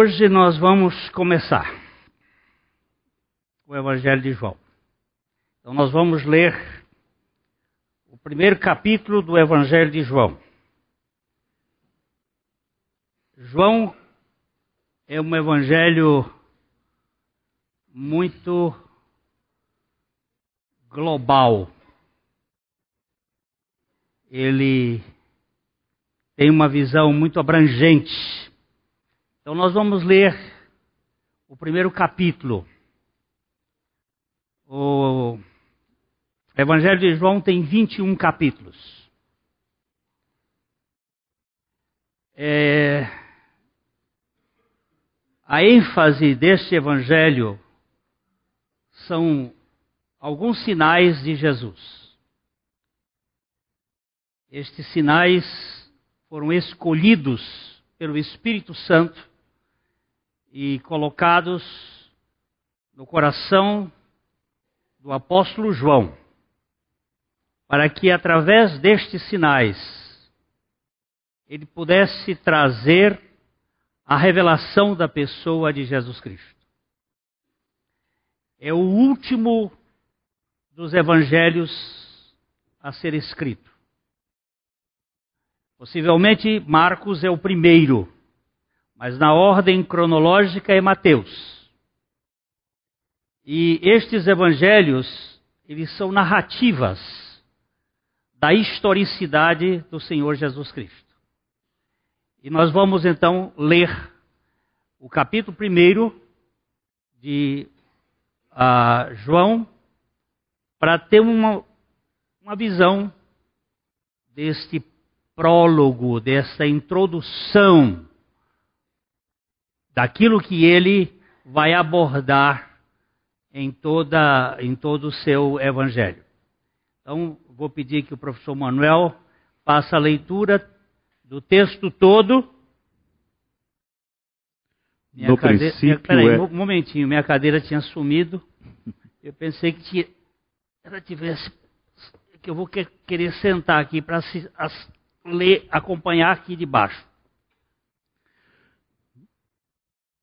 Hoje nós vamos começar o Evangelho de João. Então nós vamos ler o primeiro capítulo do Evangelho de João. João é um evangelho muito global. Ele tem uma visão muito abrangente. Então nós vamos ler o primeiro capítulo. O Evangelho de João tem 21 capítulos. É... A ênfase deste Evangelho são alguns sinais de Jesus. Estes sinais foram escolhidos pelo Espírito Santo e colocados no coração do apóstolo João, para que através destes sinais ele pudesse trazer a revelação da pessoa de Jesus Cristo. É o último dos evangelhos a ser escrito. Possivelmente Marcos é o primeiro, mas na ordem cronológica é Mateus. E estes evangelhos, eles são narrativas da historicidade do Senhor Jesus Cristo. E nós vamos então ler o capítulo 1 de uh, João para ter uma, uma visão deste prólogo, desta introdução daquilo que ele vai abordar em, toda, em todo o seu evangelho. Então, vou pedir que o professor Manuel faça a leitura do texto todo. Minha no cadeira, princípio minha, peraí, é... um momentinho, minha cadeira tinha sumido. Eu pensei que tinha, ela tivesse que eu vou querer sentar aqui para ler, acompanhar aqui de baixo.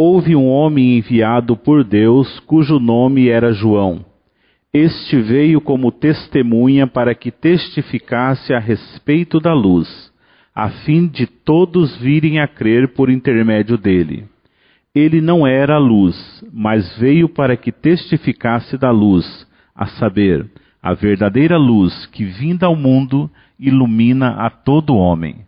houve um homem enviado por Deus, cujo nome era João. Este veio como testemunha para que testificasse a respeito da luz, a fim de todos virem a crer por intermédio dele. Ele não era a luz, mas veio para que testificasse da luz, a saber, a verdadeira luz que, vinda ao mundo, ilumina a todo homem.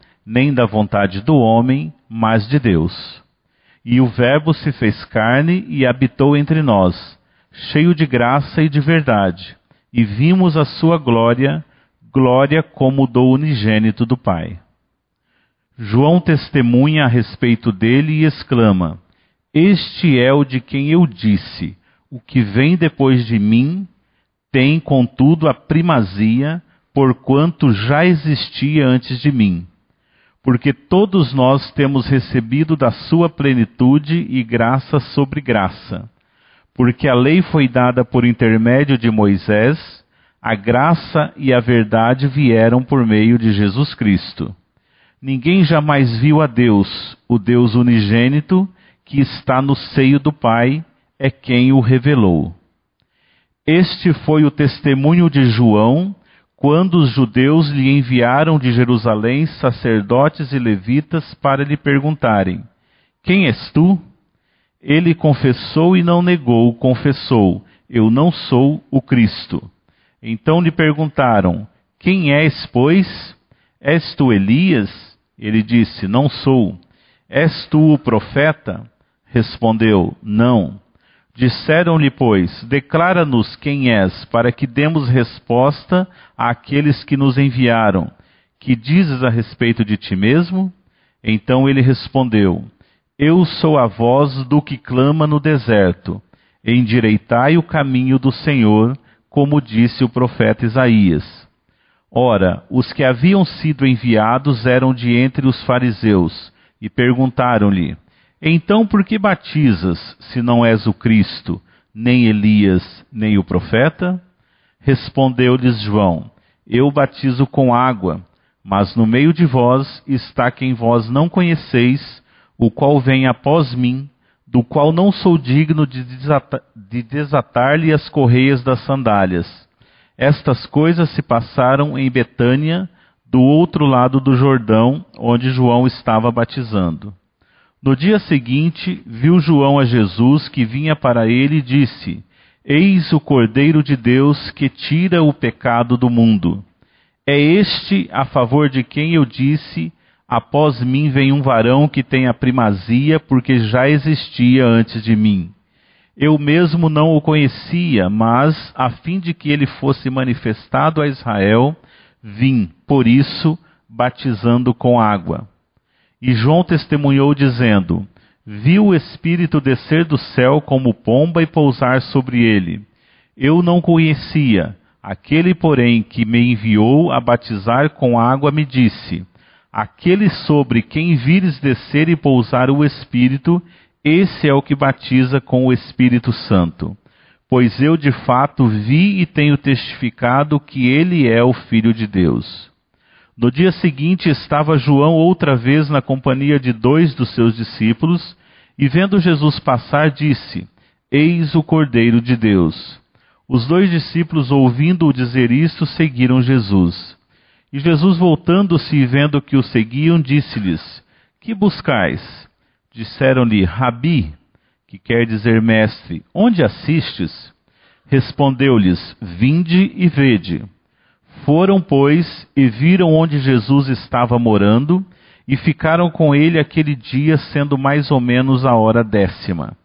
nem da vontade do homem, mas de Deus. E o Verbo se fez carne e habitou entre nós, cheio de graça e de verdade, e vimos a sua glória, glória como do unigênito do Pai. João testemunha a respeito dele e exclama: Este é o de quem eu disse: O que vem depois de mim tem, contudo, a primazia, porquanto já existia antes de mim porque todos nós temos recebido da sua plenitude e graça sobre graça. Porque a lei foi dada por intermédio de Moisés, a graça e a verdade vieram por meio de Jesus Cristo. Ninguém jamais viu a Deus, o Deus unigênito, que está no seio do Pai, é quem o revelou. Este foi o testemunho de João quando os judeus lhe enviaram de Jerusalém sacerdotes e levitas para lhe perguntarem: Quem és tu? Ele confessou e não negou, confessou: Eu não sou o Cristo. Então lhe perguntaram: Quem és, pois? És tu Elias? Ele disse: Não sou. És tu o profeta? Respondeu: Não. Disseram-lhe, pois: Declara-nos quem és, para que demos resposta àqueles que nos enviaram. Que dizes a respeito de ti mesmo? Então ele respondeu: Eu sou a voz do que clama no deserto. Endireitai o caminho do Senhor, como disse o profeta Isaías. Ora, os que haviam sido enviados eram de entre os fariseus, e perguntaram-lhe: Então por que batizas, se não és o Cristo, nem Elias, nem o profeta? Respondeu-lhes João: Eu batizo com água mas no meio de vós está quem vós não conheceis, o qual vem após mim, do qual não sou digno de, de desatar-lhe as correias das sandálias. Estas coisas se passaram em Betânia, do outro lado do Jordão, onde João estava batizando. No dia seguinte, viu João a Jesus que vinha para ele e disse: Eis o Cordeiro de Deus que tira o pecado do mundo. É este a favor de quem eu disse: Após mim vem um varão que tem a primazia, porque já existia antes de mim. Eu mesmo não o conhecia, mas, a fim de que ele fosse manifestado a Israel, vim, por isso, batizando com água. E João testemunhou, dizendo: Vi o Espírito descer do céu como pomba e pousar sobre ele. Eu não conhecia Aquele, porém, que me enviou a batizar com água me disse: Aquele sobre quem vires descer e pousar o Espírito, esse é o que batiza com o Espírito Santo. Pois eu de fato vi e tenho testificado que ele é o Filho de Deus. No dia seguinte estava João outra vez na companhia de dois dos seus discípulos, e vendo Jesus passar, disse: Eis o Cordeiro de Deus. Os dois discípulos, ouvindo-o dizer isto, seguiram Jesus. E Jesus, voltando-se e vendo que o seguiam, disse-lhes: Que buscais? Disseram-lhe: Rabi, que quer dizer mestre, onde assistes? Respondeu-lhes: Vinde e vede. Foram, pois, e viram onde Jesus estava morando, e ficaram com ele aquele dia, sendo mais ou menos a hora décima.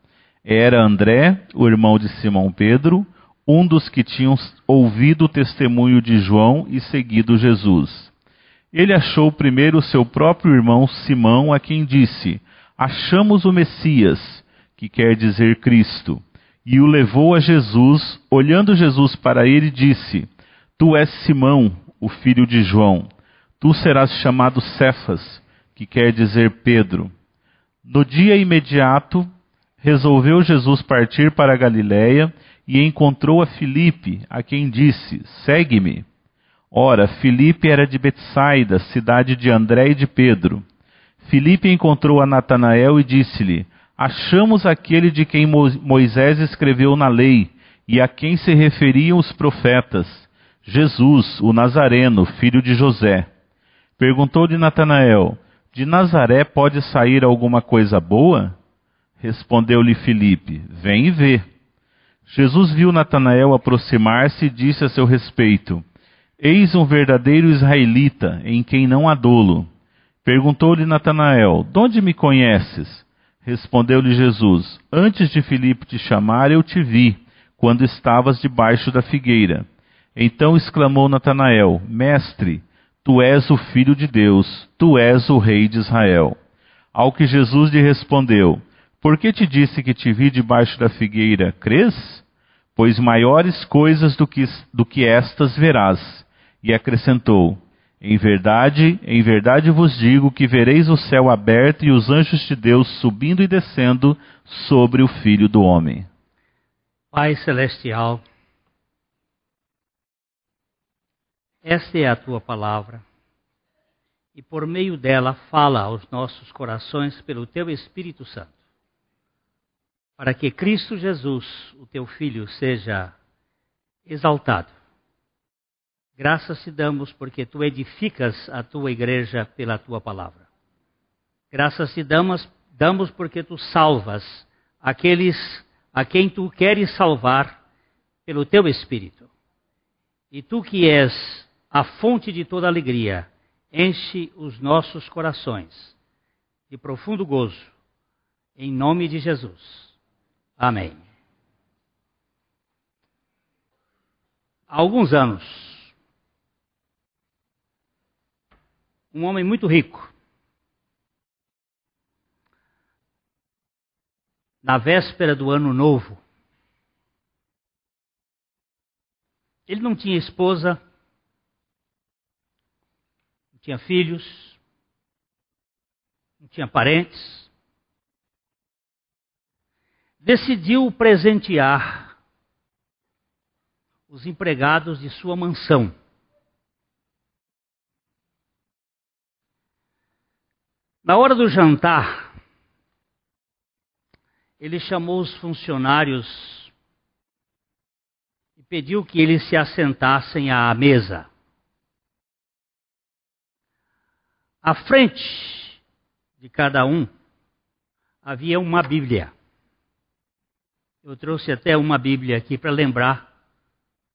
Era André, o irmão de Simão Pedro, um dos que tinham ouvido o testemunho de João e seguido Jesus. Ele achou primeiro seu próprio irmão Simão, a quem disse: Achamos o Messias, que quer dizer Cristo. E o levou a Jesus. Olhando Jesus para ele, disse: Tu és Simão, o filho de João. Tu serás chamado Cefas, que quer dizer Pedro. No dia imediato, resolveu Jesus partir para a Galiléia e encontrou a Filipe, a quem disse: Segue-me. Ora, Filipe era de Betsaida, cidade de André e de Pedro. Filipe encontrou a Natanael e disse-lhe: Achamos aquele de quem Moisés escreveu na lei e a quem se referiam os profetas, Jesus, o Nazareno, filho de José. Perguntou-lhe Natanael: De Nazaré pode sair alguma coisa boa? Respondeu-lhe Filipe: Vem e vê. Jesus viu Natanael aproximar-se e disse a seu respeito: Eis um verdadeiro israelita, em quem não há dolo. Perguntou-lhe Natanael: De onde me conheces? Respondeu-lhe Jesus: Antes de Filipe te chamar, eu te vi, quando estavas debaixo da figueira. Então exclamou Natanael: Mestre, tu és o filho de Deus, tu és o rei de Israel. Ao que Jesus lhe respondeu: por que te disse que te vi debaixo da figueira? Crês? Pois maiores coisas do que, do que estas verás. E acrescentou: Em verdade, em verdade vos digo que vereis o céu aberto e os anjos de Deus subindo e descendo sobre o Filho do Homem. Pai Celestial, esta é a tua palavra e por meio dela fala aos nossos corações pelo teu Espírito Santo para que Cristo Jesus, o teu Filho, seja exaltado. Graças te damos porque tu edificas a tua igreja pela tua palavra. Graças te damos, damos porque tu salvas aqueles a quem tu queres salvar pelo teu Espírito. E tu que és a fonte de toda alegria, enche os nossos corações de profundo gozo, em nome de Jesus. Amém. Há alguns anos, um homem muito rico, na véspera do ano novo, ele não tinha esposa, tinha filhos, não tinha parentes, decidiu presentear os empregados de sua mansão. Na hora do jantar, ele chamou os funcionários e pediu que eles se assentassem à mesa. À frente de cada um havia uma Bíblia. Eu trouxe até uma Bíblia aqui para lembrar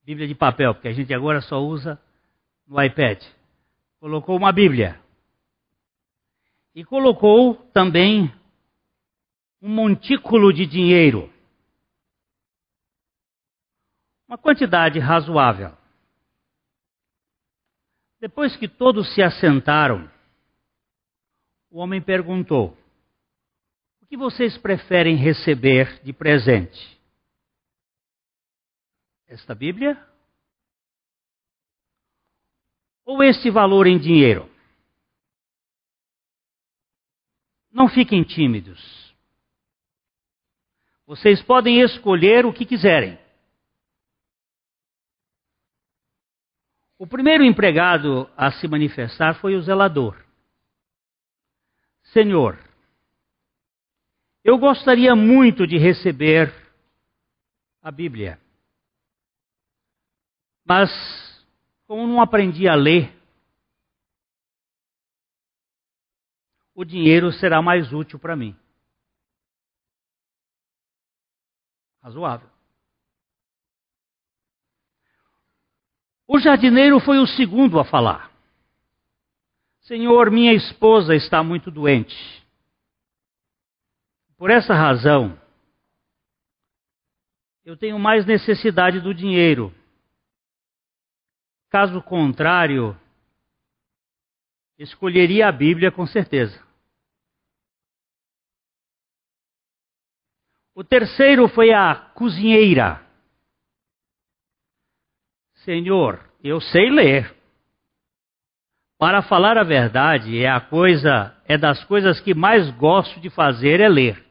Bíblia de papel, porque a gente agora só usa no iPad. Colocou uma Bíblia. E colocou também um montículo de dinheiro. Uma quantidade razoável. Depois que todos se assentaram, o homem perguntou: O que vocês preferem receber de presente? Esta Bíblia? Ou este valor em dinheiro? Não fiquem tímidos. Vocês podem escolher o que quiserem. O primeiro empregado a se manifestar foi o zelador. Senhor, eu gostaria muito de receber a Bíblia, mas como não aprendi a ler, o dinheiro será mais útil para mim. Razoável. O jardineiro foi o segundo a falar. Senhor, minha esposa está muito doente. Por essa razão, eu tenho mais necessidade do dinheiro. Caso contrário, escolheria a Bíblia com certeza. O terceiro foi a cozinheira. Senhor, eu sei ler. Para falar a verdade, é a coisa, é das coisas que mais gosto de fazer é ler.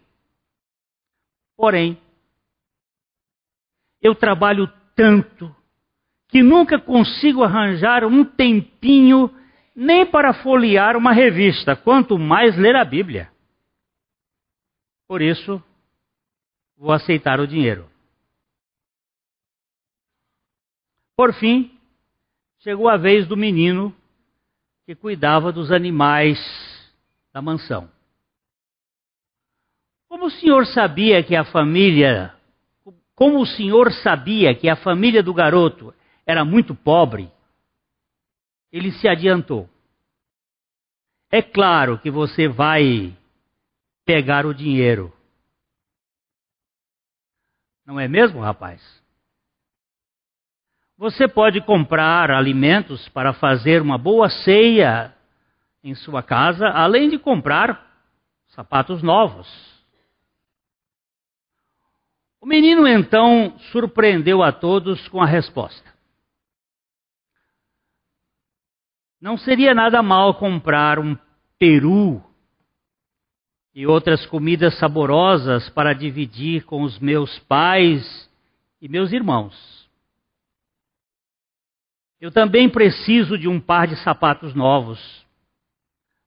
Porém, eu trabalho tanto que nunca consigo arranjar um tempinho nem para folhear uma revista, quanto mais ler a Bíblia. Por isso, vou aceitar o dinheiro. Por fim, chegou a vez do menino que cuidava dos animais da mansão. Como o senhor sabia que a família, como o senhor sabia que a família do garoto era muito pobre, ele se adiantou. É claro que você vai pegar o dinheiro não é mesmo, rapaz? Você pode comprar alimentos para fazer uma boa ceia em sua casa, além de comprar sapatos novos. O menino então surpreendeu a todos com a resposta. Não seria nada mal comprar um peru e outras comidas saborosas para dividir com os meus pais e meus irmãos. Eu também preciso de um par de sapatos novos,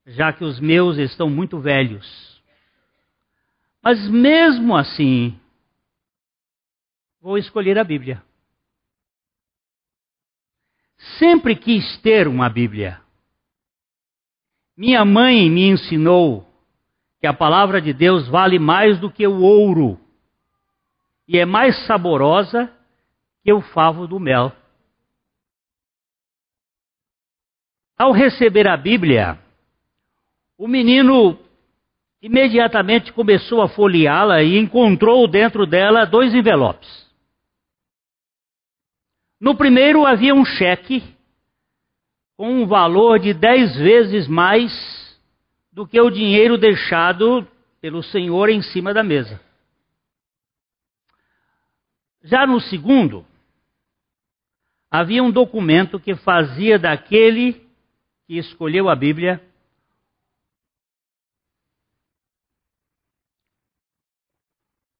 já que os meus estão muito velhos. Mas mesmo assim, vou escolher a Bíblia. Sempre quis ter uma Bíblia. Minha mãe me ensinou que a palavra de Deus vale mais do que o ouro e é mais saborosa que o favo do mel. Ao receber a Bíblia, o menino imediatamente começou a folheá-la e encontrou dentro dela dois envelopes. No primeiro havia um cheque com um valor de dez vezes mais do que o dinheiro deixado pelo Senhor em cima da mesa. Já no segundo, havia um documento que fazia daquele que escolheu a Bíblia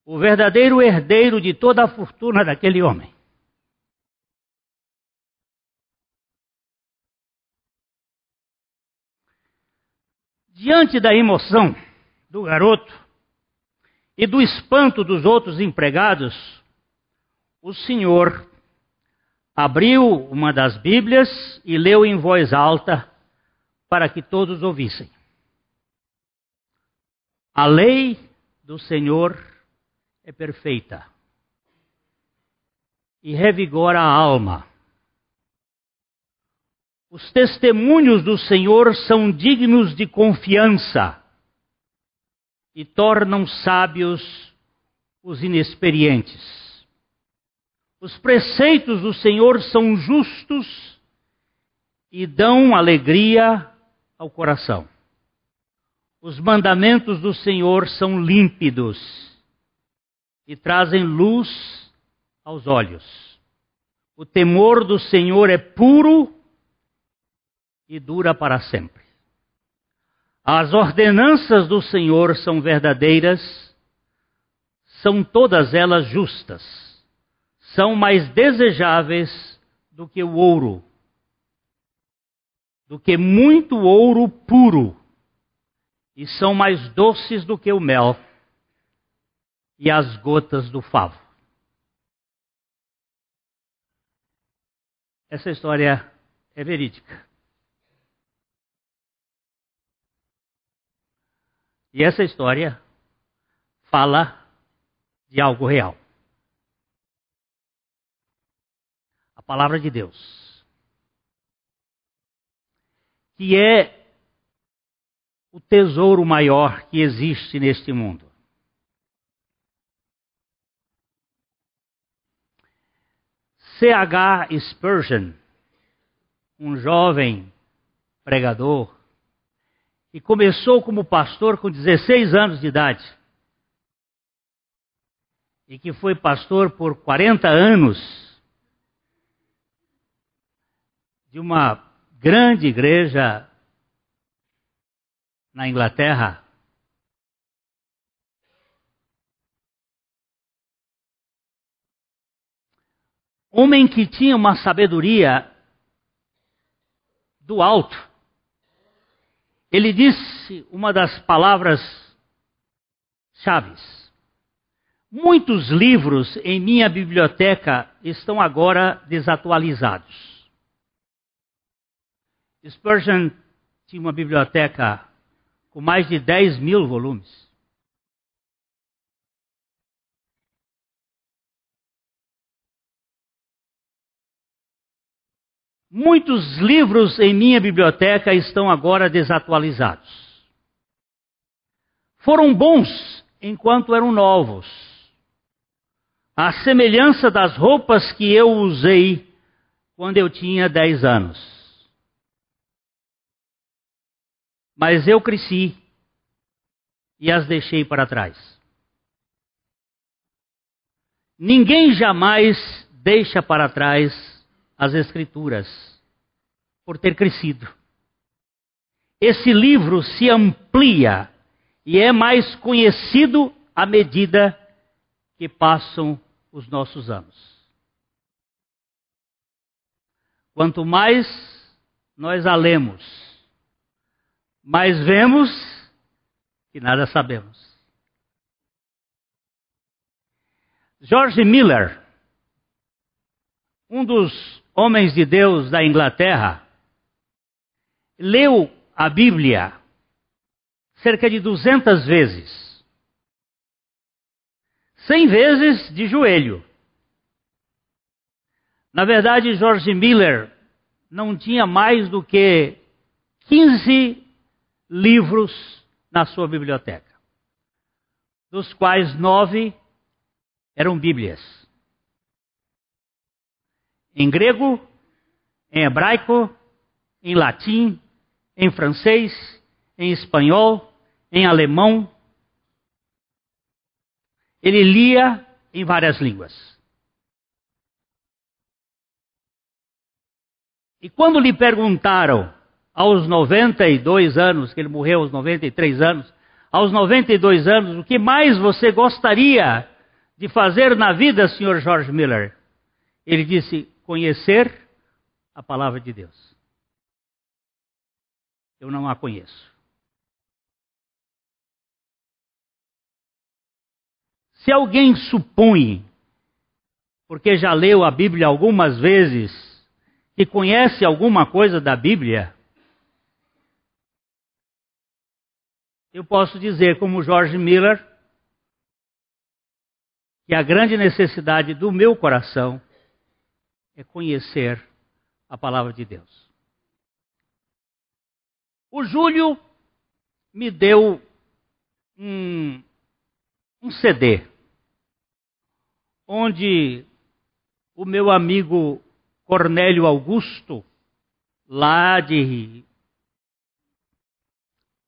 o verdadeiro herdeiro de toda a fortuna daquele homem. Diante da emoção do garoto e do espanto dos outros empregados, o senhor abriu uma das Bíblias e leu em voz alta para que todos ouvissem. A lei do Senhor é perfeita e revigora a alma. Os testemunhos do Senhor são dignos de confiança e tornam sábios os inexperientes. Os preceitos do Senhor são justos e dão alegria ao coração. Os mandamentos do Senhor são límpidos e trazem luz aos olhos. O temor do Senhor é puro e dura para sempre. As ordenanças do Senhor são verdadeiras, são todas elas justas, são mais desejáveis do que o ouro, do que muito ouro puro, e são mais doces do que o mel e as gotas do favo. Essa história é verídica. E essa história fala de algo real. A palavra de Deus. Que é o tesouro maior que existe neste mundo. C.H. Spurgeon, um jovem pregador, e começou como pastor com 16 anos de idade, e que foi pastor por 40 anos de uma grande igreja na Inglaterra, homem que tinha uma sabedoria do alto. Ele disse uma das palavras chaves. Muitos livros em minha biblioteca estão agora desatualizados. Spurgeon tinha uma biblioteca com mais de 10 mil volumes. Muitos livros em minha biblioteca estão agora desatualizados. Foram bons enquanto eram novos. A semelhança das roupas que eu usei quando eu tinha 10 anos. Mas eu cresci e as deixei para trás. Ninguém jamais deixa para trás as Escrituras por ter crescido. Esse livro se amplia e é mais conhecido à medida que passam os nossos anos. Quanto mais nós a lemos, mais vemos que nada sabemos. George Miller, um dos homens de Deus da Inglaterra, leu a Bíblia cerca de 200 vezes. cem vezes de joelho. Na verdade, George Miller não tinha mais do que 15 livros na sua biblioteca, dos quais nove eram Bíblias. Em grego, em hebraico, em latim, em francês, em espanhol, em alemão. Ele lia em várias línguas. E quando lhe perguntaram, aos 92 anos, que ele morreu aos 93 anos, aos 92 anos, o que mais você gostaria de fazer na vida, senhor George Miller? Ele disse: conhecer a palavra de Deus. Eu não a conheço. Se alguém supõe, porque já leu a Bíblia algumas vezes, que conhece alguma coisa da Bíblia, eu posso dizer, como George Miller, que a grande necessidade do meu coração é conhecer a palavra de Deus. O Júlio me deu um, um CD, onde o meu amigo Cornélio Augusto, lá de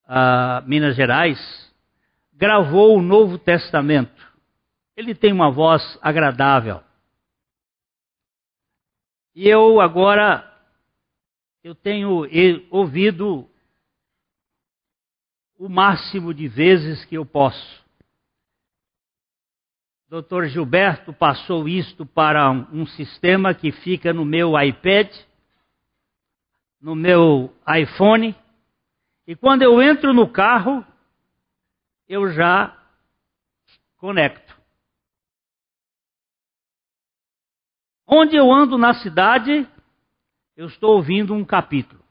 uh, Minas Gerais, gravou o Novo Testamento. Ele tem uma voz agradável. E eu agora eu tenho ouvido o máximo de vezes que eu posso. Dr. Gilberto passou isto para um sistema que fica no meu iPad, no meu iPhone, e quando eu entro no carro, eu já conecto. Onde eu ando na cidade, eu estou ouvindo um capítulo.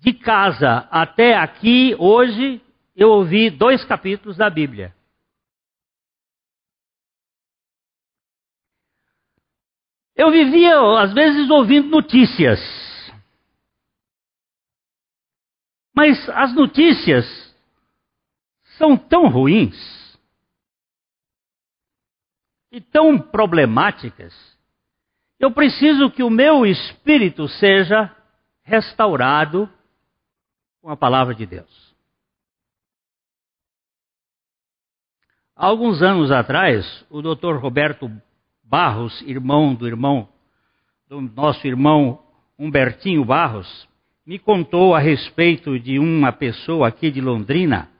De casa até aqui, hoje, eu ouvi dois capítulos da Bíblia. Eu vivia, às vezes, ouvindo notícias. Mas as notícias são tão ruins e tão problemáticas. Eu preciso que o meu espírito seja restaurado com a palavra de Deus. Há alguns anos atrás, o Dr. Roberto Barros, irmão do irmão do nosso irmão Humbertinho Barros, me contou a respeito de uma pessoa aqui de Londrina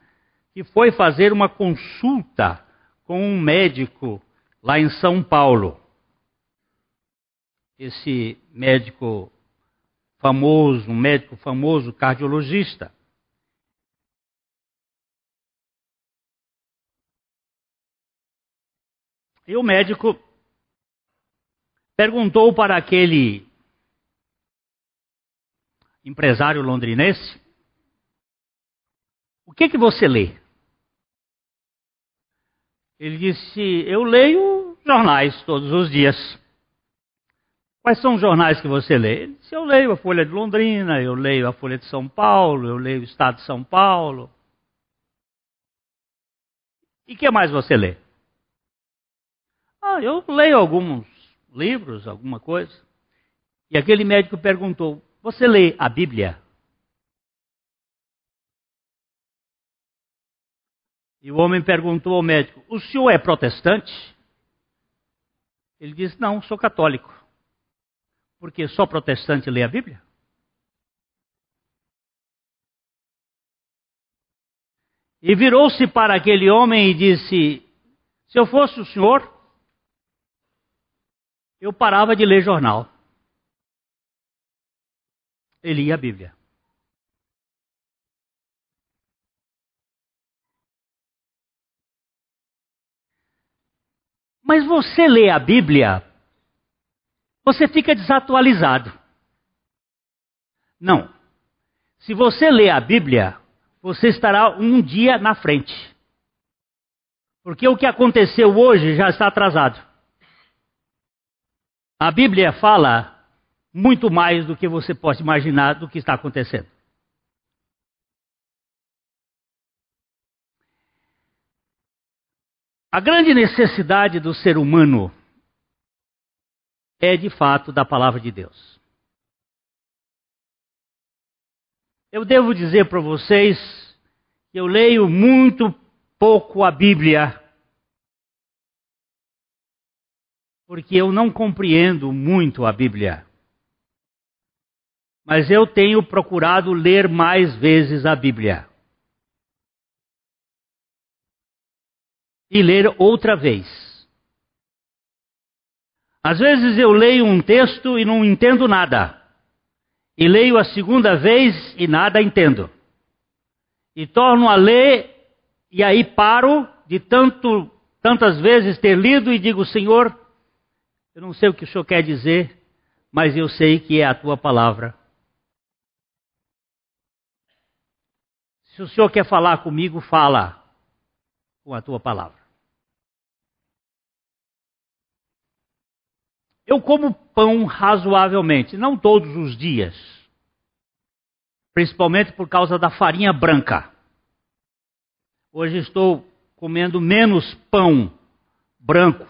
que foi fazer uma consulta com um médico lá em São Paulo. Esse médico famoso, um médico famoso cardiologista. E o médico perguntou para aquele empresário londrinense: O que que você lê? Ele disse: Eu leio jornais todos os dias. Quais são os jornais que você lê? Ele disse: Eu leio a Folha de Londrina, eu leio a Folha de São Paulo, eu leio o Estado de São Paulo. E que mais você lê? Ah, eu leio alguns livros, alguma coisa. E aquele médico perguntou: Você lê a Bíblia? E o homem perguntou ao médico: O senhor é protestante? Ele disse: Não, sou católico. Porque só protestante lê a Bíblia? E virou-se para aquele homem e disse: Se eu fosse o senhor, eu parava de ler jornal. Ele lia a Bíblia. Mas você lê a Bíblia, você fica desatualizado. Não. Se você lê a Bíblia, você estará um dia na frente. Porque o que aconteceu hoje já está atrasado. A Bíblia fala muito mais do que você pode imaginar do que está acontecendo. A grande necessidade do ser humano é de fato da palavra de Deus. Eu devo dizer para vocês que eu leio muito pouco a Bíblia, porque eu não compreendo muito a Bíblia. Mas eu tenho procurado ler mais vezes a Bíblia. E ler outra vez. Às vezes eu leio um texto e não entendo nada. E leio a segunda vez e nada entendo. E torno a ler e aí paro de tanto, tantas vezes ter lido e digo, Senhor, eu não sei o que o Senhor quer dizer, mas eu sei que é a tua palavra. Se o Senhor quer falar comigo, fala com a tua palavra. Eu como pão razoavelmente, não todos os dias. Principalmente por causa da farinha branca. Hoje estou comendo menos pão branco.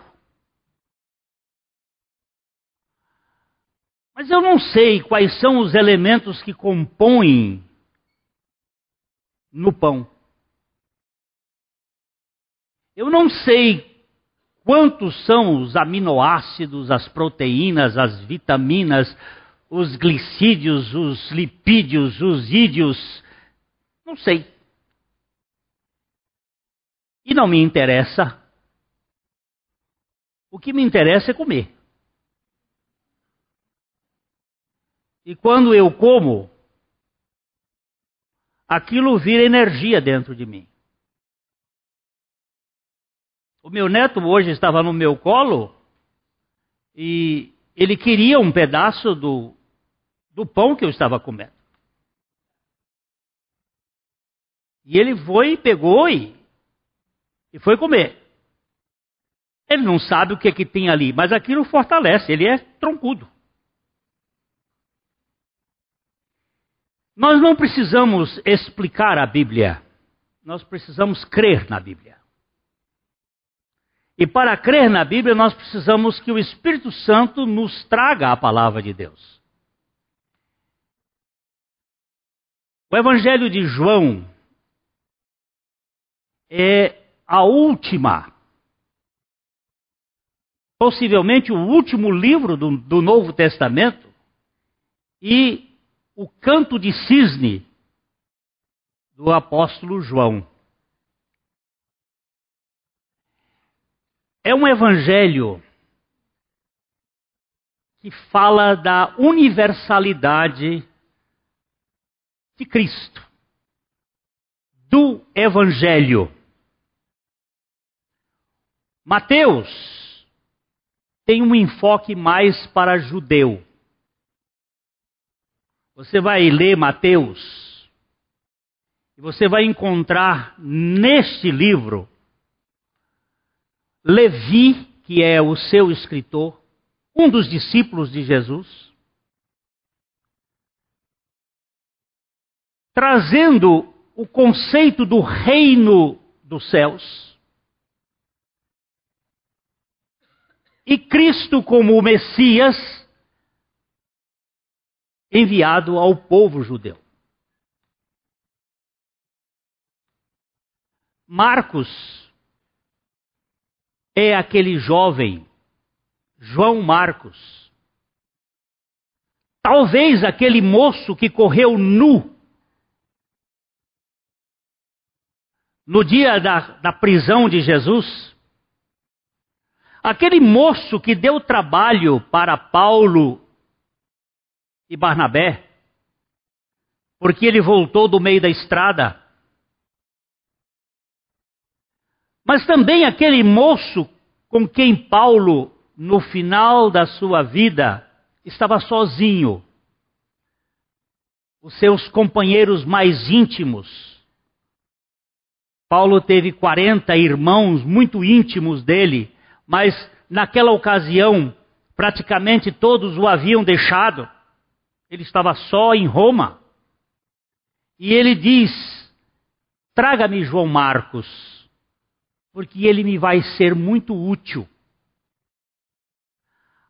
Mas eu não sei quais são os elementos que compõem no pão. Eu não sei Quantos são os aminoácidos, as proteínas, as vitaminas, os glicídios, os lipídios, os ídios? Não sei. E não me interessa. O que me interessa é comer. E quando eu como, aquilo vira energia dentro de mim. O meu neto hoje estava no meu colo e ele queria um pedaço do, do pão que eu estava comendo. E ele foi, pegou e, e foi comer. Ele não sabe o que, é que tem ali, mas aquilo fortalece, ele é troncudo. Nós não precisamos explicar a Bíblia, nós precisamos crer na Bíblia. E para crer na Bíblia, nós precisamos que o Espírito Santo nos traga a palavra de Deus. O Evangelho de João é a última, possivelmente o último livro do, do Novo Testamento e o canto de cisne do apóstolo João. é um evangelho que fala da universalidade de Cristo, do evangelho. Mateus tem um enfoque mais para judeu. Você vai ler Mateus e você vai encontrar neste livro Levi, que é o seu escritor, um dos discípulos de Jesus, trazendo o conceito do reino dos céus. E Cristo como o Messias enviado ao povo judeu. Marcos é aquele jovem, João Marcos. Talvez aquele moço que correu nu no dia da, da prisão de Jesus. Aquele moço que deu trabalho para Paulo e Barnabé, porque ele voltou do meio da estrada Mas também aquele moço com quem Paulo, no final da sua vida, estava sozinho. Os seus companheiros mais íntimos Paulo teve 40 irmãos muito íntimos dele, mas naquela ocasião praticamente todos o haviam deixado. Ele estava só em Roma. E ele diz: Traga-me João Marcos, porque ele me vai ser muito útil.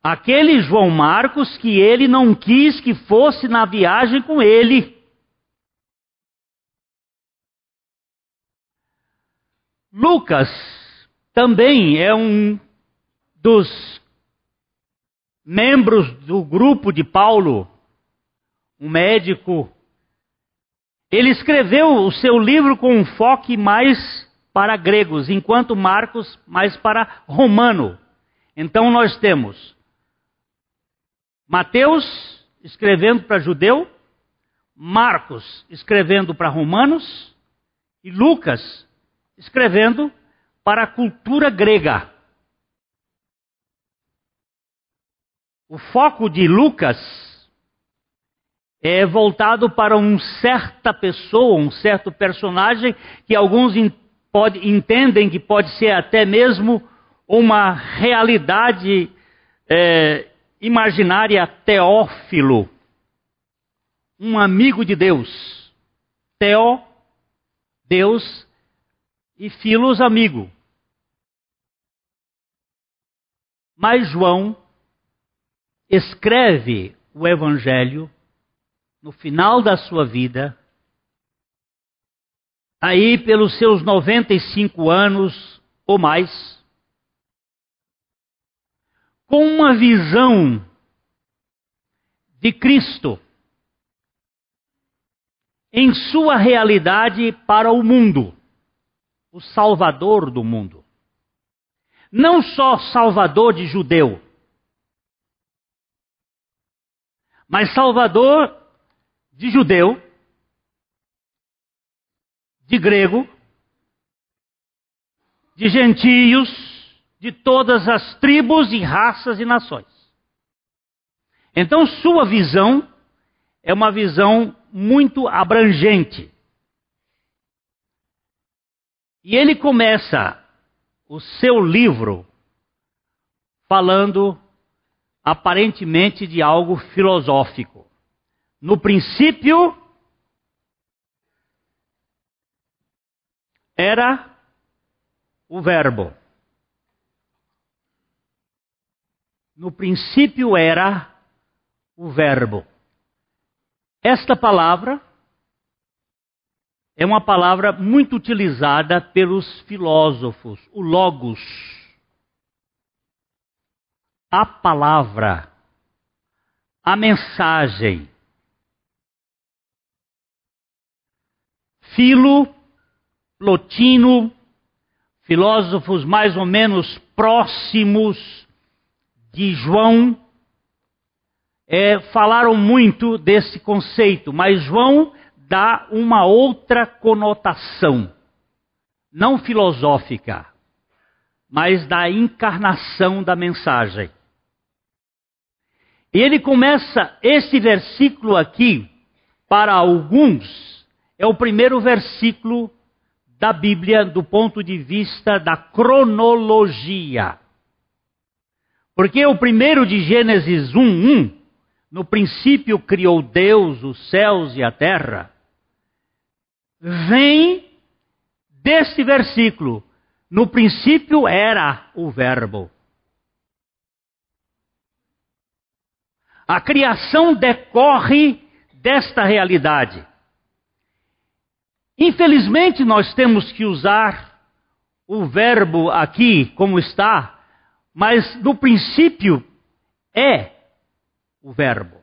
Aquele João Marcos que ele não quis que fosse na viagem com ele. Lucas também é um dos membros do grupo de Paulo, um médico. Ele escreveu o seu livro com um foco mais para gregos, enquanto Marcos mais para romano. Então nós temos Mateus escrevendo para judeu, Marcos escrevendo para romanos e Lucas escrevendo para a cultura grega. O foco de Lucas é voltado para uma certa pessoa, um certo personagem que alguns pode, entendem que pode ser até mesmo uma realidade é, imaginária Teófilo, um amigo de Deus. Teó, Deus, e Filos, amigo. Mas João escreve o Evangelho no final da sua vida, aí pelos seus 95 anos ou mais, com uma visão de Cristo em sua realidade para o mundo, o Salvador do mundo. Não só Salvador de judeu, mas Salvador de judeu, de grego, de gentios, de todas as tribos e raças e nações. Então, sua visão é uma visão muito abrangente. E ele começa o seu livro falando aparentemente de algo filosófico. No princípio, era o Verbo. No princípio era o Verbo. Esta palavra é uma palavra muito utilizada pelos filósofos, o Logos. A palavra, a mensagem. Filo, Plotino, filósofos mais ou menos próximos de João é, falaram muito desse conceito, mas João dá uma outra conotação, não filosófica, mas da encarnação da mensagem. E ele começa esse versículo aqui, para alguns, é o primeiro versículo da Bíblia do ponto de vista da cronologia. Porque o primeiro de Gênesis 1, 1, no princípio criou Deus os céus e a terra, vem deste versículo. No princípio era o Verbo. A criação decorre desta realidade. Infelizmente, nós temos que usar o verbo aqui como está, mas no princípio é o Verbo.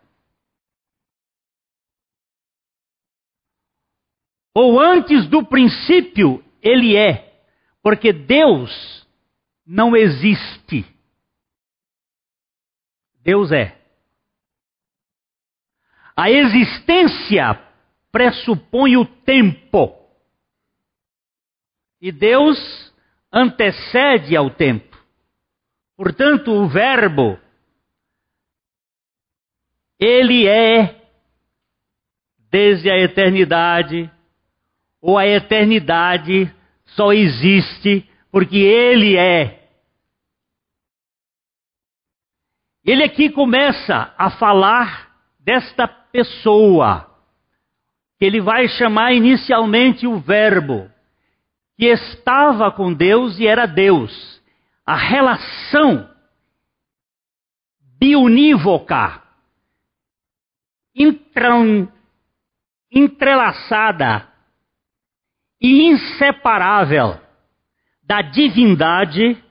Ou antes do princípio, ele é, porque Deus não existe. Deus é. A existência pressupõe o tempo. E Deus antecede ao tempo. Portanto, o Verbo, ele é desde a eternidade, ou a eternidade só existe porque Ele é. Ele aqui começa a falar desta pessoa, ele vai chamar inicialmente o Verbo, que estava com Deus e era Deus. A relação biunívoca, entrelaçada e inseparável da divindade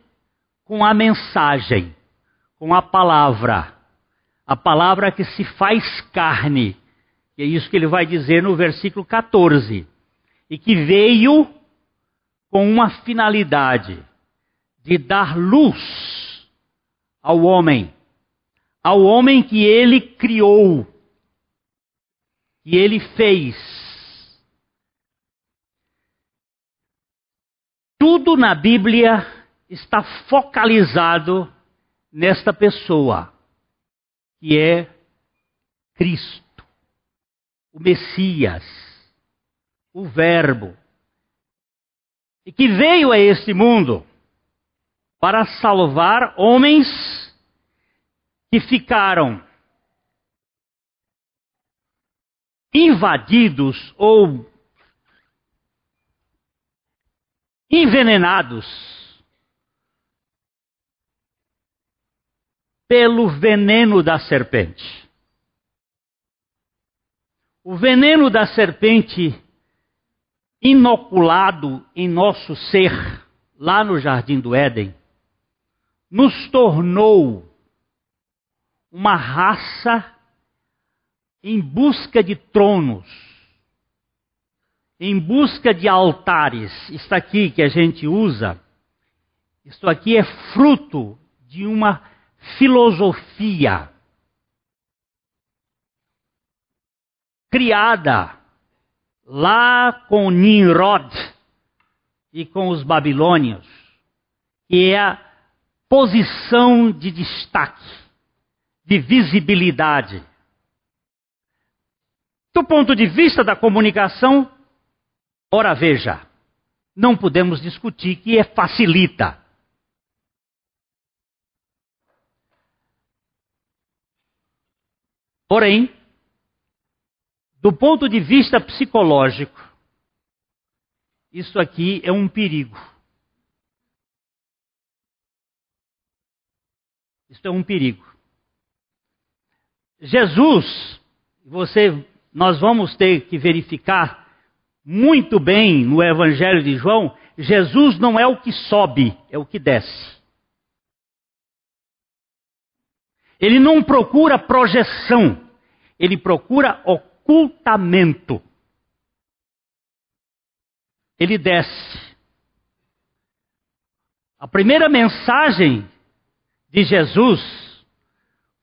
com a mensagem, com a palavra. A palavra que se faz carne. E é isso que ele vai dizer no versículo 14. E que veio com uma finalidade de dar luz ao homem, ao homem que ele criou, que ele fez. Tudo na Bíblia está focalizado nesta pessoa, que é Cristo, o Messias, o Verbo, e que veio a este mundo para salvar homens que ficaram invadidos ou envenenados pelo veneno da serpente. O veneno da serpente inoculado em nosso ser, lá no jardim do Éden, nos tornou uma raça em busca de tronos, em busca de altares. Isso aqui que a gente usa, isso aqui é fruto de uma filosofia criada lá com Nimrod e com os babilônios, que é a posição de destaque, de visibilidade. Do ponto de vista da comunicação, ora veja, não podemos discutir que é facilita. Porém, do ponto de vista psicológico, isso aqui é um perigo. Isso é um perigo. Jesus, você, nós vamos ter que verificar muito bem no Evangelho de João, Jesus não é o que sobe, é o que desce. Ele não procura projeção, ele procura o ocultamento. Ele desce. A primeira mensagem de Jesus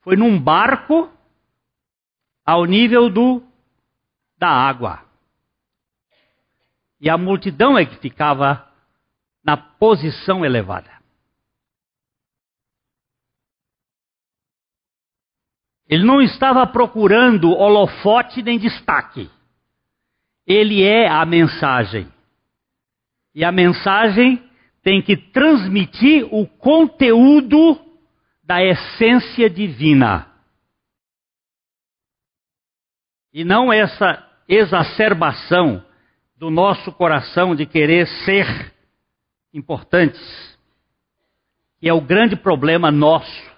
foi num barco ao nível do da água. E a multidão é que ficava na posição elevada. Ele não estava procurando holofote nem destaque. Ele é a mensagem. E a mensagem tem que transmitir o conteúdo da essência divina. E não essa exacerbação do nosso coração de querer ser importantes, que é o grande problema nosso.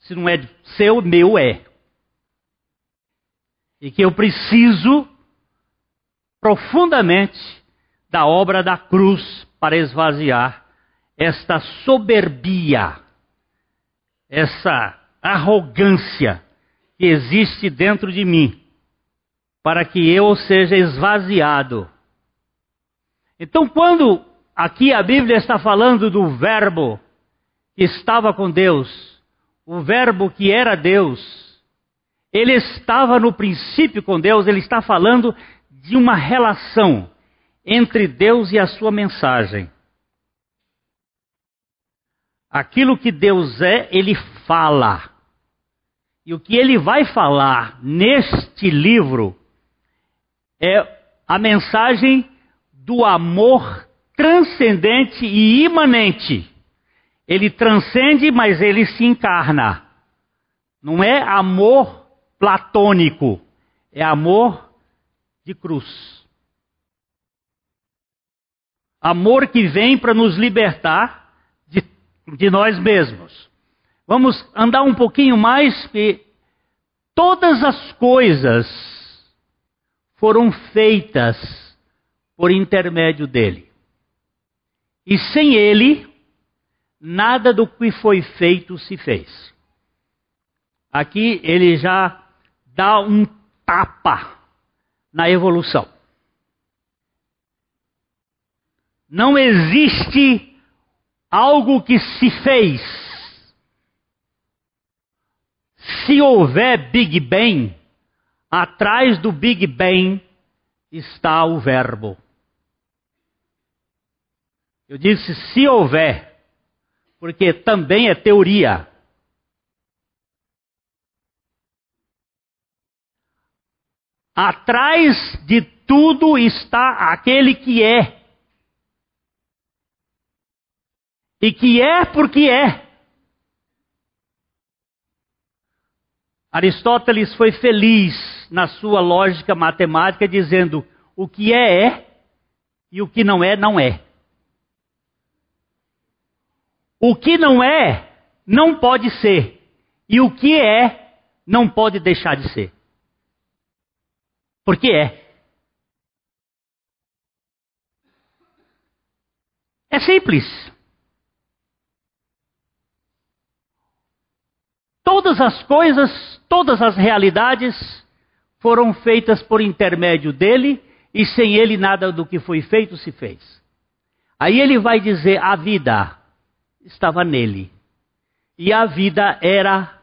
Se não é seu, meu é e que eu preciso profundamente da obra da cruz para esvaziar esta soberbia, essa arrogância que existe dentro de mim, para que eu seja esvaziado. Então, quando aqui a Bíblia está falando do Verbo que estava com Deus, o Verbo que era Deus, ele estava no princípio com Deus, ele está falando de uma relação entre Deus e a sua mensagem. Aquilo que Deus é, ele fala. E o que ele vai falar neste livro é a mensagem do amor transcendente e imanente. Ele transcende, mas ele se encarna. Não é amor platônico, é amor de cruz. Amor que vem para nos libertar de, de nós mesmos. Vamos andar um pouquinho mais, que todas as coisas foram feitas por intermédio dele. E sem ele, nada do que foi feito se fez. Aqui ele já dá um tapa na evolução. Não existe algo que se fez. Se houver Big Bang, atrás do Big Bang está o Verbo. Eu disse se houver, porque também é teoria. Atrás de tudo está aquele que é. E que é porque é. Aristóteles foi feliz na sua lógica matemática dizendo: o que é, é, e o que não é, não é. O que não é, não pode ser. E o que é, não pode deixar de ser. Porque é. É simples. Todas as coisas, todas as realidades foram feitas por intermédio dele e sem ele nada do que foi feito se fez. Aí ele vai dizer: a vida estava nele. E a vida era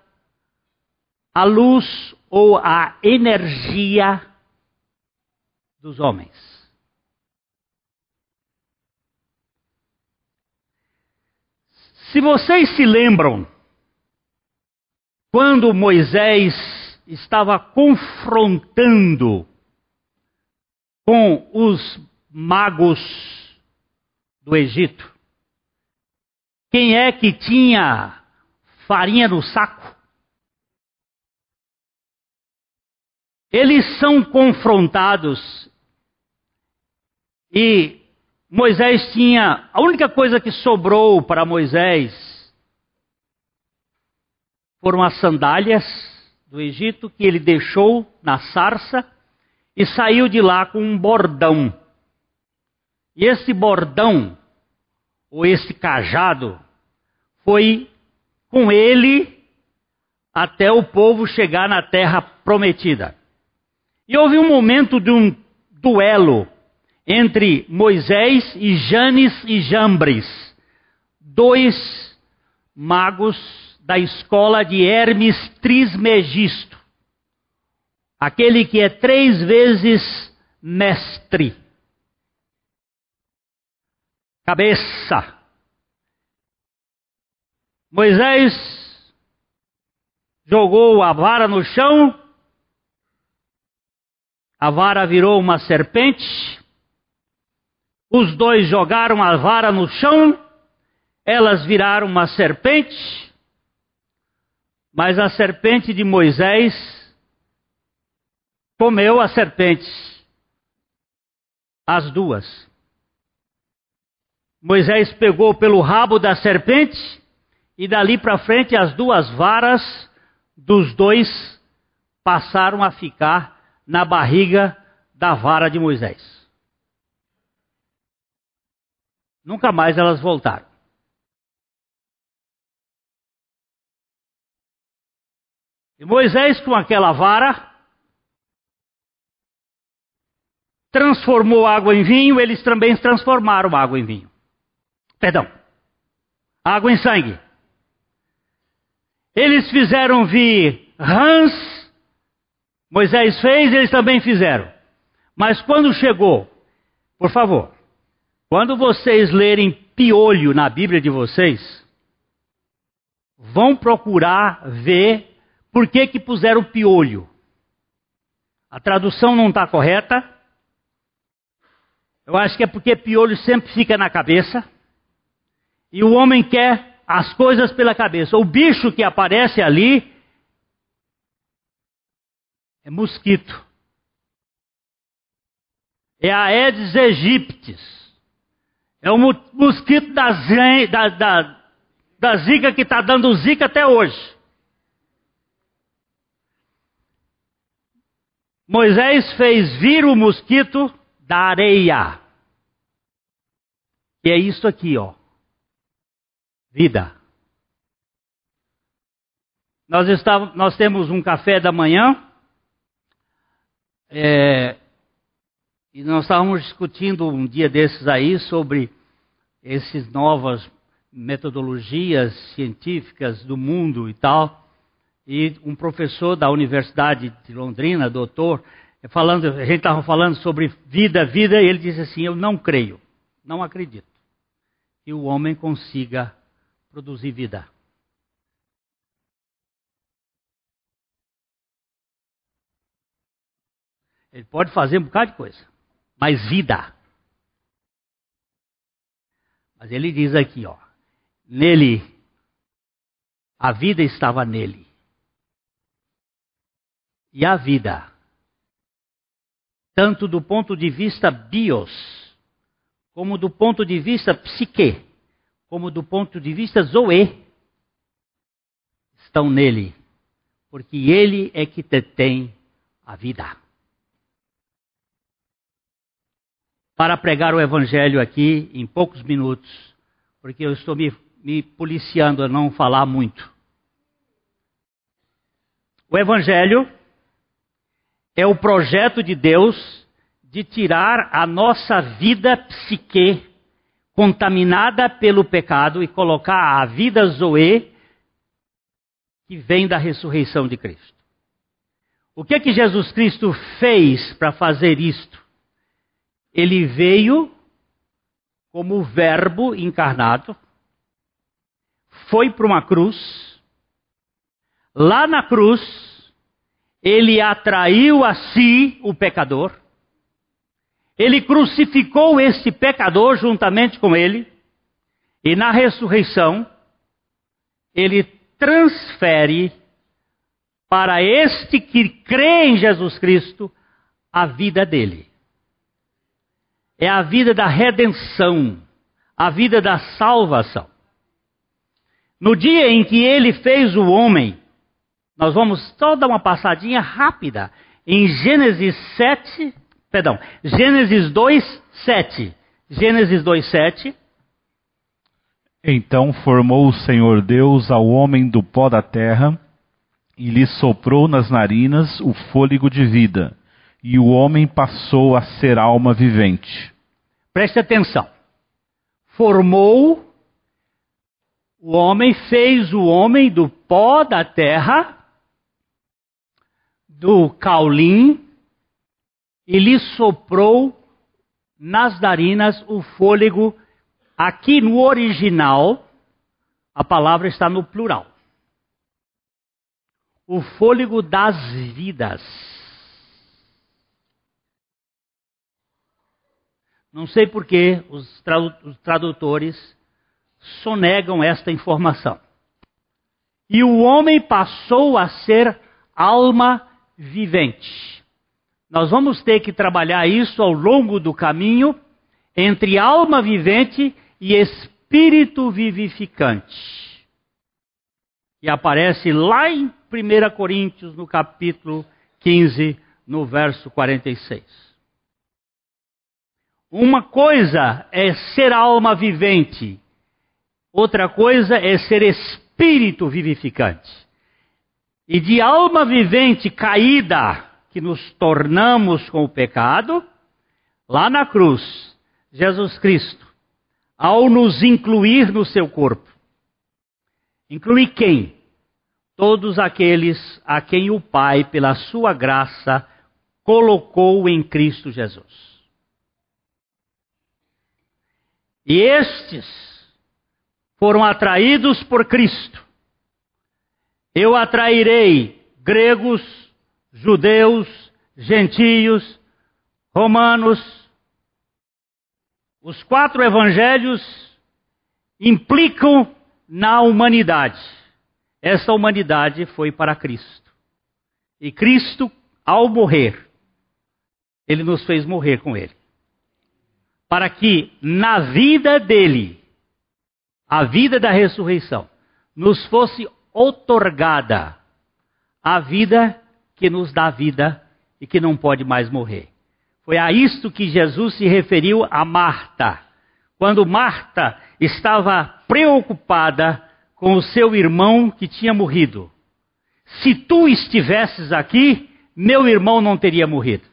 a luz ou a energia dos homens. Se vocês se lembram, quando Moisés estava confrontando com os magos do Egito, quem é que tinha farinha no saco? Eles são confrontados e Moisés tinha. A única coisa que sobrou para Moisés foram as sandálias do Egito que ele deixou na sarça e saiu de lá com um bordão. E esse bordão, ou esse cajado, foi com ele até o povo chegar na terra prometida. E houve um momento de um duelo entre Moisés e Janes e Jambres, dois magos da escola de Hermes Trismegisto, aquele que é três vezes mestre. Cabeça. Moisés jogou a vara no chão, a vara virou uma serpente, os dois jogaram a vara no chão, elas viraram uma serpente, mas a serpente de Moisés comeu a serpente, as duas. Moisés pegou pelo rabo da serpente e dali para frente as duas varas dos dois passaram a ficar na barriga da vara de Moisés. Nunca mais elas voltaram. E Moisés, com aquela vara, transformou água em vinho, eles também transformaram água em vinho. Perdão, água em sangue. Eles fizeram vir rãs, Moisés fez, eles também fizeram. Mas quando chegou, por favor, quando vocês lerem piolho na Bíblia de vocês, vão procurar ver por que, que puseram piolho. A tradução não está correta. Eu acho que é porque piolho sempre fica na cabeça. E o homem quer as coisas pela cabeça. O bicho que aparece ali é mosquito. É a Aedes aegyptis. É o mosquito da, da, da, da zika que está dando zika até hoje. Moisés fez vir o mosquito da areia. E é isso aqui, ó. Vida. Nós, estávamos, nós temos um café da manhã. É, e nós estávamos discutindo um dia desses aí sobre esses novas metodologias científicas do mundo e tal. E um professor da Universidade de Londrina, doutor, falando, a gente estava falando sobre vida, vida, e ele disse assim: Eu não creio, não acredito que o homem consiga produzir vida. Ele pode fazer um bocado de coisa, mas vida. Mas ele diz aqui, ó, Nele, a vida estava nele. E a vida, tanto do ponto de vista bios, como do ponto de vista psique, como do ponto de vista zoe, estão nele, porque ele é que detém a vida. Para pregar o evangelho aqui em poucos minutos, porque eu estou me me policiando a não falar muito. O Evangelho é o projeto de Deus de tirar a nossa vida psique contaminada pelo pecado e colocar a vida Zoe que vem da ressurreição de Cristo. O que é que Jesus Cristo fez para fazer isto? Ele veio como Verbo encarnado, foi para uma cruz. Lá na cruz, ele atraiu a si o pecador. Ele crucificou esse pecador juntamente com ele. E na ressurreição, ele transfere para este que crê em Jesus Cristo a vida dele. É a vida da redenção, a vida da salvação. No dia em que ele fez o homem, nós vamos só dar uma passadinha rápida em Gênesis 7, perdão, Gênesis 2, 7. Gênesis 2, 7. Então formou o Senhor Deus ao homem do pó da terra e lhe soprou nas narinas o fôlego de vida, e o homem passou a ser alma vivente. Preste atenção. Formou o homem fez o homem do pó da terra, do caulim, e lhe soprou nas narinas o fôlego. Aqui no original, a palavra está no plural. O fôlego das vidas. Não sei por que os tradutores sonegam esta informação. E o homem passou a ser alma vivente. Nós vamos ter que trabalhar isso ao longo do caminho entre alma vivente e espírito vivificante. E aparece lá em 1 Coríntios, no capítulo 15, no verso 46. Uma coisa é ser alma vivente outra coisa é ser espírito vivificante. E de alma vivente caída, que nos tornamos com o pecado, lá na cruz, Jesus Cristo, ao nos incluir no seu corpo, inclui quem? Todos aqueles a quem o Pai, pela sua graça, colocou em Cristo Jesus. E estes foram atraídos por Cristo. Eu atrairei gregos, judeus, gentios, romanos, Os quatro evangelhos implicam na humanidade. Essa humanidade foi para Cristo. E Cristo, ao morrer, ele nos fez morrer com ele. Para que na vida dele, a vida da ressurreição, nos fosse otorgada a vida que nos dá vida e que não pode mais morrer. Foi a isto que Jesus se referiu a Marta. Quando Marta estava preocupada com o seu irmão que tinha morrido. Se tu estivesses aqui, meu irmão não teria morrido.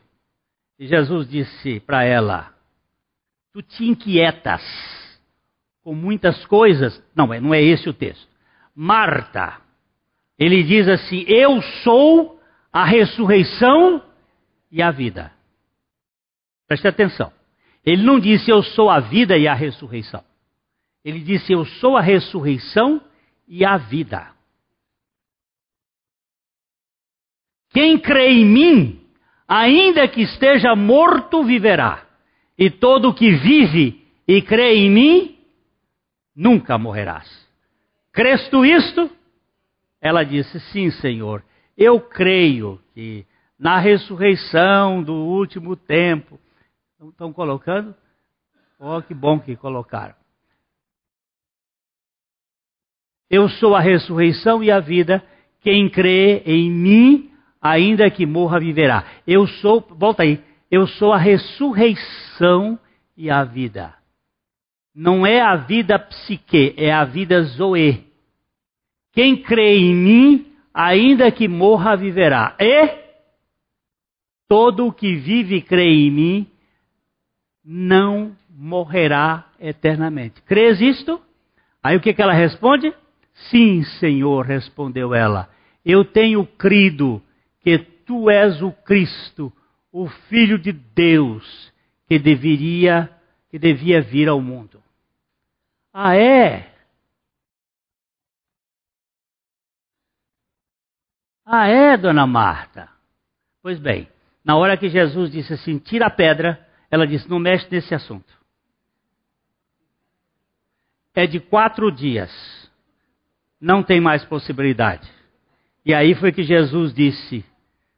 E Jesus disse para ela: Tu te inquietas com muitas coisas. Não, não é esse o texto. Marta, ele diz assim: Eu sou a ressurreição e a vida. Preste atenção. Ele não disse eu sou a vida e a ressurreição. Ele disse eu sou a ressurreição e a vida. Quem crê em mim, ainda que esteja morto, viverá. E todo que vive e crê em mim, nunca morrerás. Crês tu isto? Ela disse: Sim, Senhor. Eu creio que na ressurreição do último tempo Estão colocando? Oh, que bom que colocaram. Eu sou a ressurreição e a vida. Quem crê em mim, ainda que morra, viverá. Eu sou, volta aí. Eu sou a ressurreição e a vida. Não é a vida psique, é a vida zoe. Quem crê em mim, ainda que morra, viverá. E todo o que vive e crê em mim não morrerá eternamente. Crês isto? Aí o que, que ela responde? Sim, Senhor, respondeu ela. Eu tenho crido que tu és o Cristo, o Filho de Deus, que deveria, que devia vir ao mundo. Ah, é? Ah, é, dona Marta? Pois bem, na hora que Jesus disse assim: tira a pedra, ela disse: não mexe nesse assunto. É de quatro dias. Não tem mais possibilidade. E aí foi que Jesus disse: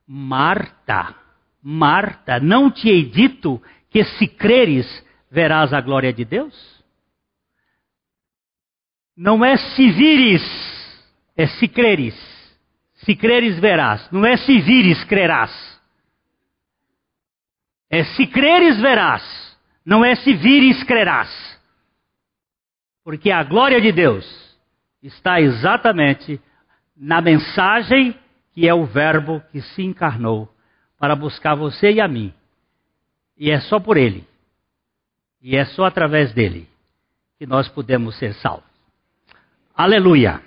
Marta, Marta, não te hei dito que se creres verás a glória de Deus? Não é se vires, é se creres. Se creres verás. Não é se vires crerás. É se creres verás, não é se vires crerás. Porque a glória de Deus está exatamente na mensagem que é o Verbo que se encarnou para buscar você e a mim. E é só por Ele, e é só através dele que nós podemos ser salvos. Aleluia!